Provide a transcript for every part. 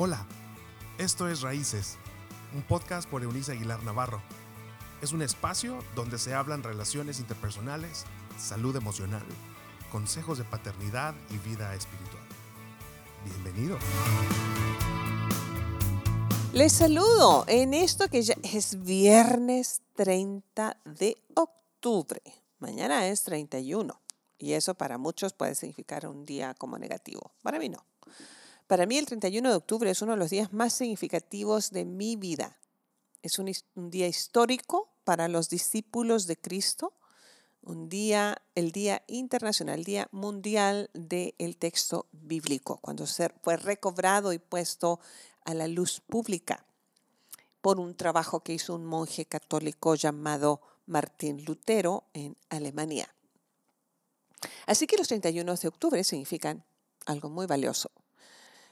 Hola, esto es Raíces, un podcast por Eunice Aguilar Navarro. Es un espacio donde se hablan relaciones interpersonales, salud emocional, consejos de paternidad y vida espiritual. Bienvenido. Les saludo en esto que ya es viernes 30 de octubre. Mañana es 31 y eso para muchos puede significar un día como negativo. Para mí no. Para mí el 31 de octubre es uno de los días más significativos de mi vida. Es un, día histórico para los discípulos de Cristo, un día, el Día Internacional, el Día Mundial del Texto Bíblico, cuando fue recobrado y puesto a la luz pública por un trabajo que hizo un monje católico llamado Martín Lutero en Alemania. Así que los 31 de octubre significan algo muy valioso.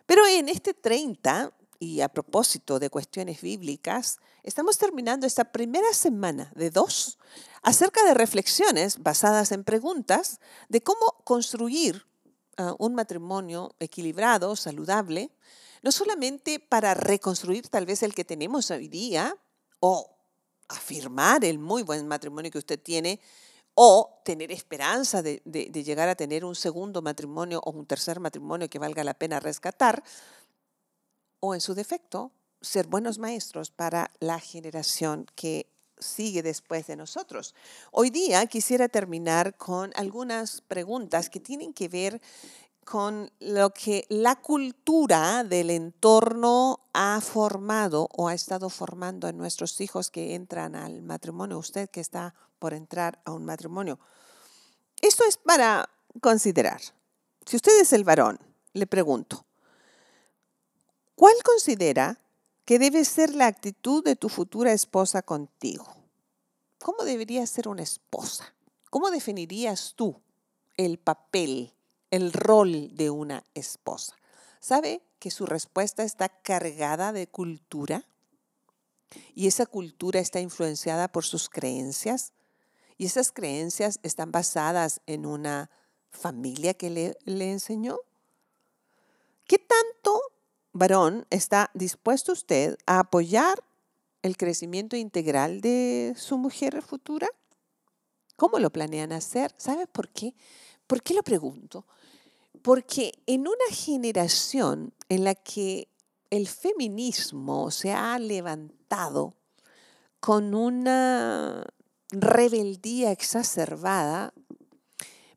Pero en este 30, y a propósito de cuestiones bíblicas, estamos terminando esta primera semana de dos acerca de reflexiones basadas en preguntas de cómo construir uh, un matrimonio equilibrado, saludable, no solamente para reconstruir tal vez el que tenemos hoy día o afirmar el muy buen matrimonio que usted tiene o tener esperanza de, llegar a tener un segundo matrimonio o un tercer matrimonio que valga la pena rescatar, o en su defecto, ser buenos maestros para la generación que sigue después de nosotros. Hoy día quisiera terminar con algunas preguntas que tienen que ver con lo que la cultura del entorno ha formado o ha estado formando en nuestros hijos que entran al matrimonio, usted que está por entrar a un matrimonio. Esto es para considerar. Si usted es el varón, le pregunto, ¿cuál considera que debe ser la actitud de tu futura esposa contigo? ¿Cómo debería ser una esposa? ¿Cómo definirías tú el papel el rol de una esposa. ¿Sabe que su respuesta está cargada de cultura? Y esa cultura está influenciada por sus creencias. Y esas creencias están basadas en una familia que le, enseñó. ¿Qué tanto, varón, está dispuesto usted a apoyar el crecimiento integral de su mujer futura? ¿Cómo lo planean hacer? ¿Sabe por qué? ¿Por qué lo pregunto? Porque en una generación en la que el feminismo se ha levantado con una rebeldía exacerbada,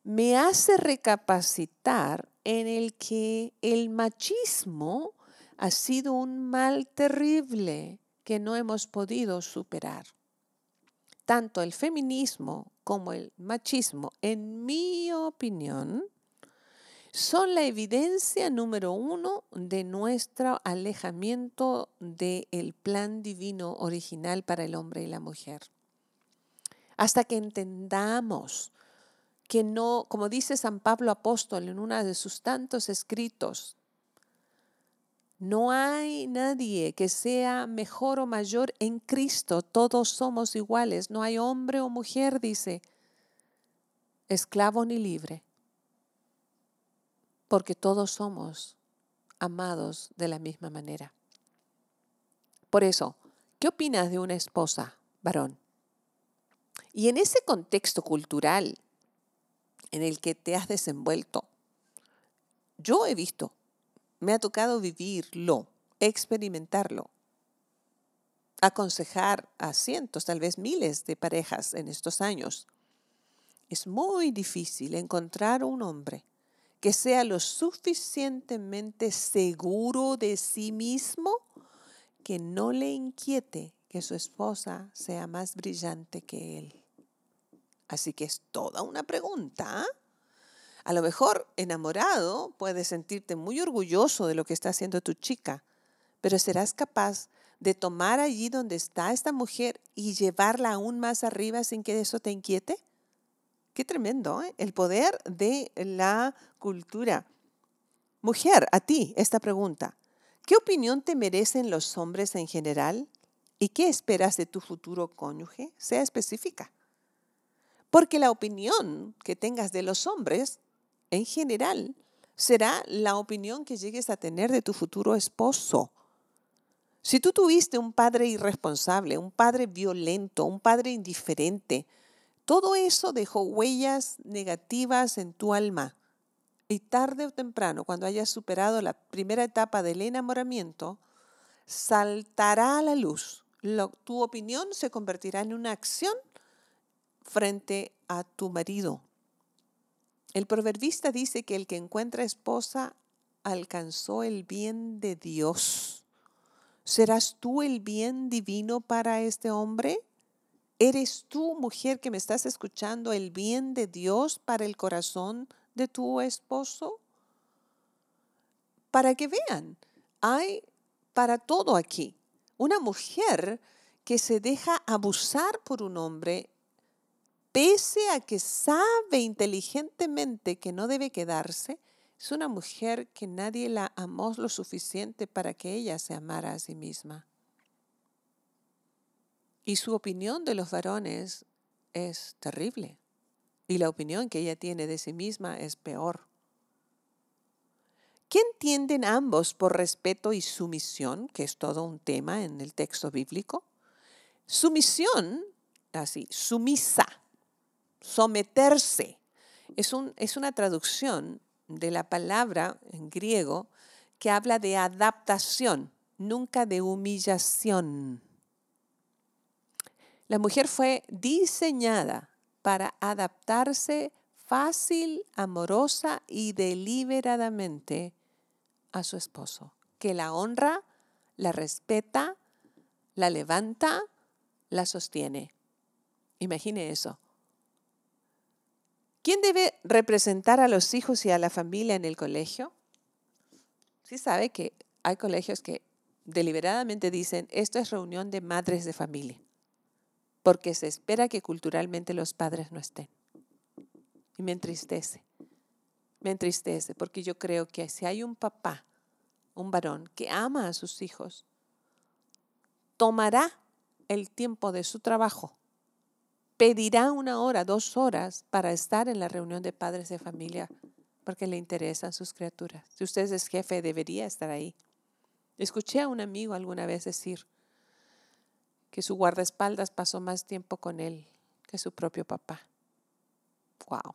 me hace recapacitar en el que el machismo ha sido un mal terrible que no hemos podido superar. Tanto el feminismo como el machismo, en mi opinión, son la evidencia número uno de nuestro alejamiento del plan divino original para el hombre y la mujer. Hasta que entendamos que no, como dice San Pablo Apóstol en uno de sus tantos escritos, no hay nadie que sea mejor o mayor en Cristo, todos somos iguales, no hay hombre o mujer, dice, esclavo ni libre porque todos somos amados de la misma manera. Por eso, ¿qué opinas de una esposa, varón? Y en ese contexto cultural en el que te has desenvuelto, yo he visto, me ha tocado vivirlo, experimentarlo, aconsejar a cientos, tal vez miles de parejas en estos años. Es muy difícil encontrar un hombre que sea lo suficientemente seguro de sí mismo que no le inquiete que su esposa sea más brillante que él. Así que es toda una pregunta. ¿ah? A lo mejor enamorado puedes sentirte muy orgulloso de lo que está haciendo tu chica, pero serás capaz de tomar allí donde está esta mujer y llevarla aún más arriba sin que eso te inquiete? Qué tremendo, ¿eh? el poder de la cultura. Mujer, a ti esta pregunta. ¿Qué opinión te merecen los hombres en general? ¿Y qué esperas de tu futuro cónyuge? Sea específica. Porque la opinión que tengas de los hombres en general será la opinión que llegues a tener de tu futuro esposo. Si tú tuviste un padre irresponsable, un padre violento, un padre indiferente, todo eso dejó huellas negativas en tu alma. Y tarde o temprano, cuando hayas superado la primera etapa del enamoramiento, saltará a la luz. tu opinión se convertirá en una acción frente a tu marido. El proverbista dice que el que encuentra esposa alcanzó el bien de Dios. ¿Serás tú el bien divino para este hombre? ¿Eres tú, mujer que me estás escuchando, el bien de Dios para el corazón de tu esposo? Para que vean, hay para todo aquí. Una mujer que se deja abusar por un hombre, pese a que sabe inteligentemente que no debe quedarse, es una mujer que nadie la amó lo suficiente para que ella se amara a sí misma. Y su opinión de los varones es terrible. Y la opinión que ella tiene de sí misma es peor. ¿Qué entienden ambos por respeto y sumisión, que es todo un tema en el texto bíblico? Sumisión, así, sumisa, someterse, es, un, es una traducción de la palabra en griego que habla de adaptación, nunca de humillación. La mujer fue diseñada para adaptarse fácil, amorosa y deliberadamente a su esposo, que la honra, la respeta, la levanta, la sostiene. Imagine eso. ¿Quién debe representar a los hijos y a la familia en el colegio? Sí sabe que hay colegios que deliberadamente dicen, esto es reunión de madres de familia, porque se espera que culturalmente los padres no estén. Y me entristece, me entristece, porque yo creo que si hay un papá, un varón que ama a sus hijos, tomará el tiempo de su trabajo pedirá una hora, dos horas para estar en la reunión de padres de familia porque le interesan sus criaturas. Si usted es jefe, debería estar ahí. Escuché a un amigo alguna vez decir que su guardaespaldas pasó más tiempo con él que su propio papá. Wow.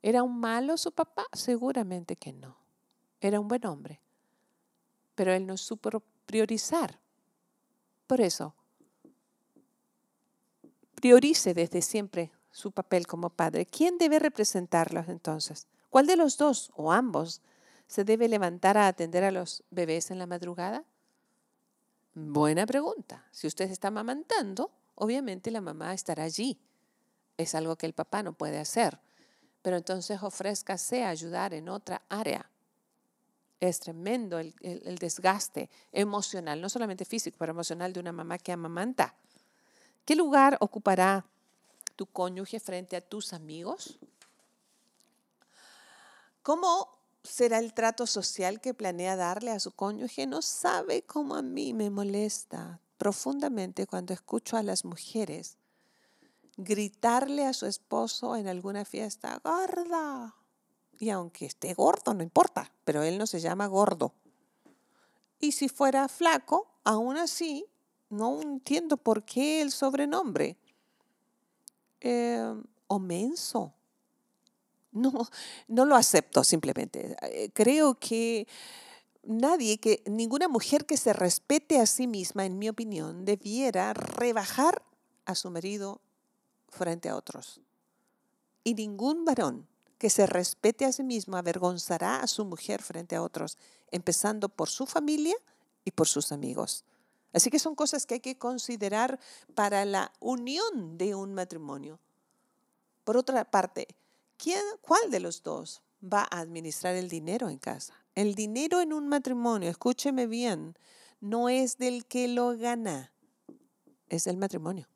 ¿Era un malo su papá? Seguramente que no. Era un buen hombre. Pero él no supo priorizar. Por eso, priorice desde siempre su papel como padre. ¿Quién debe representarlos entonces? ¿Cuál de los dos o ambos se debe levantar a atender a los bebés en la madrugada? Buena pregunta. Si usted está amamantando, obviamente la mamá estará allí. Es algo que el papá no puede hacer. Pero entonces ofrézcase a ayudar en otra área. Es tremendo el, el desgaste emocional, no solamente físico, pero emocional de una mamá que amamanta. ¿Qué lugar ocupará tu cónyuge frente a tus amigos? ¿Cómo será el trato social que planea darle a su cónyuge? No sabe cómo a mí me molesta profundamente cuando escucho a las mujeres gritarle a su esposo en alguna fiesta, gorda. Y aunque esté gordo, no importa, pero él no se llama gordo. Y si fuera flaco, aún así no entiendo por qué el sobrenombre. Eh. No, no lo acepto simplemente. Eh, creo que nadie, que ninguna mujer que se respete a sí misma, en mi opinión, debiera rebajar a su marido frente a otros. Y ningún varón que se respete a sí mismo avergonzará a su mujer frente a otros, empezando por su familia y por sus amigos. Así que son cosas que hay que considerar para la unión de un matrimonio. Por otra parte, ¿quién, ¿cuál de los dos va a administrar el dinero en casa? El dinero en un matrimonio, escúcheme bien, no es del que lo gana, es del matrimonio.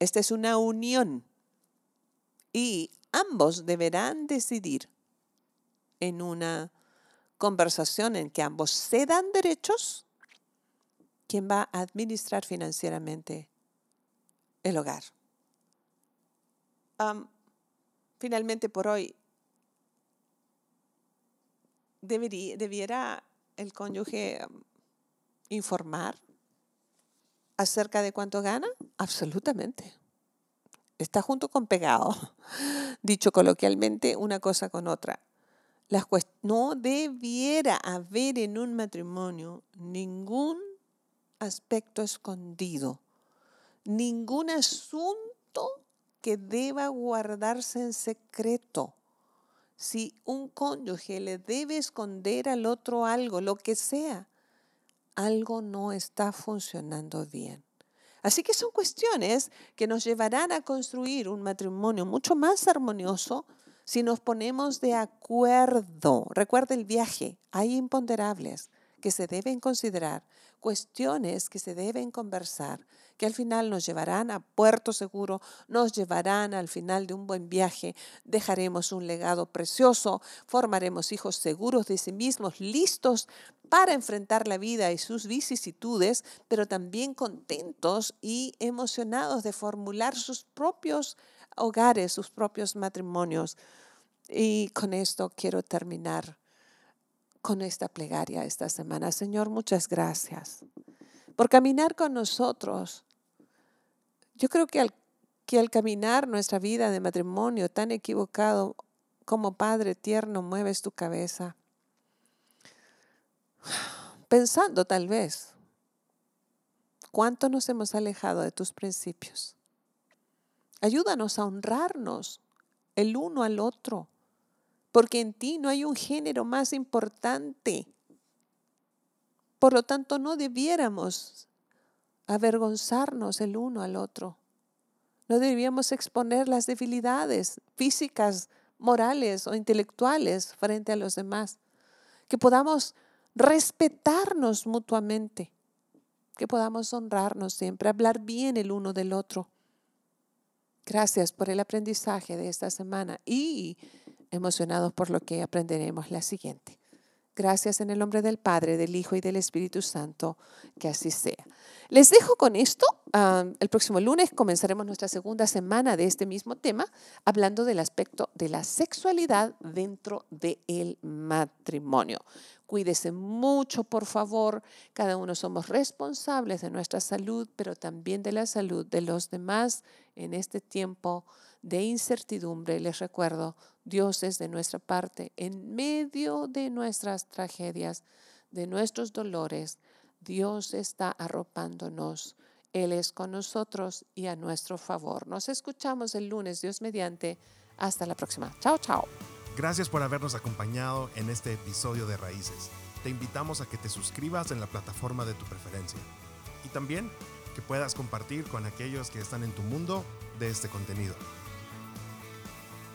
Esta es una unión y ambos deberán decidir en una conversación en que ambos se dan derechos quien va a administrar financieramente el hogar. finalmente, por hoy, debería, debiera el cónyuge informar acerca de cuánto gana? Absolutamente. Está junto con pegado, dicho coloquialmente, una cosa con otra. no debiera haber en un matrimonio ningún aspecto escondido, ningún asunto que deba guardarse en secreto. Si un cónyuge le debe esconder al otro algo, lo que sea, algo no está funcionando bien. Así que son cuestiones que nos llevarán a construir un matrimonio mucho más armonioso si nos ponemos de acuerdo. Recuerda el viaje, hay imponderables que se deben considerar, cuestiones que se deben conversar, que al final nos llevarán a puerto seguro, nos llevarán al final de un buen viaje, dejaremos un legado precioso, formaremos hijos seguros de sí mismos, listos para enfrentar la vida y sus vicisitudes, pero también contentos y emocionados de formular sus propios hogares, sus propios matrimonios. Y con esto quiero terminar con esta plegaria esta semana. Señor, muchas gracias por caminar con nosotros. Yo creo que al, que al caminar nuestra vida de matrimonio tan equivocado, como Padre tierno, mueves tu cabeza, pensando tal vez cuánto nos hemos alejado de tus principios. Ayúdanos a honrarnos el uno al otro porque en ti no hay un género más importante. Por lo tanto, no debiéramos avergonzarnos el uno al otro. No debíamos exponer las debilidades físicas, morales o intelectuales frente a los demás. Que podamos respetarnos mutuamente. Que podamos honrarnos siempre, hablar bien el uno del otro. Gracias por el aprendizaje de esta semana y emocionados por lo que aprenderemos la siguiente. Gracias en el nombre del Padre, del Hijo y del Espíritu Santo, que así sea. Les dejo con esto. el próximo lunes comenzaremos nuestra segunda semana de este mismo tema, hablando del aspecto de la sexualidad dentro del matrimonio. Cuídese mucho, por favor. Cada uno somos responsables de nuestra salud, pero también de la salud de los demás en este tiempo de incertidumbre. Les recuerdo, Dios es de nuestra parte en medio de nuestras tragedias, de nuestros dolores. Dios está arropándonos. Él es con nosotros y a nuestro favor. Nos escuchamos el lunes, Dios mediante. Hasta la próxima. Chao, chao. Gracias por habernos acompañado en este episodio de Raíces. Te invitamos a que te suscribas en la plataforma de tu preferencia y también que puedas compartir con aquellos que están en tu mundo de este contenido.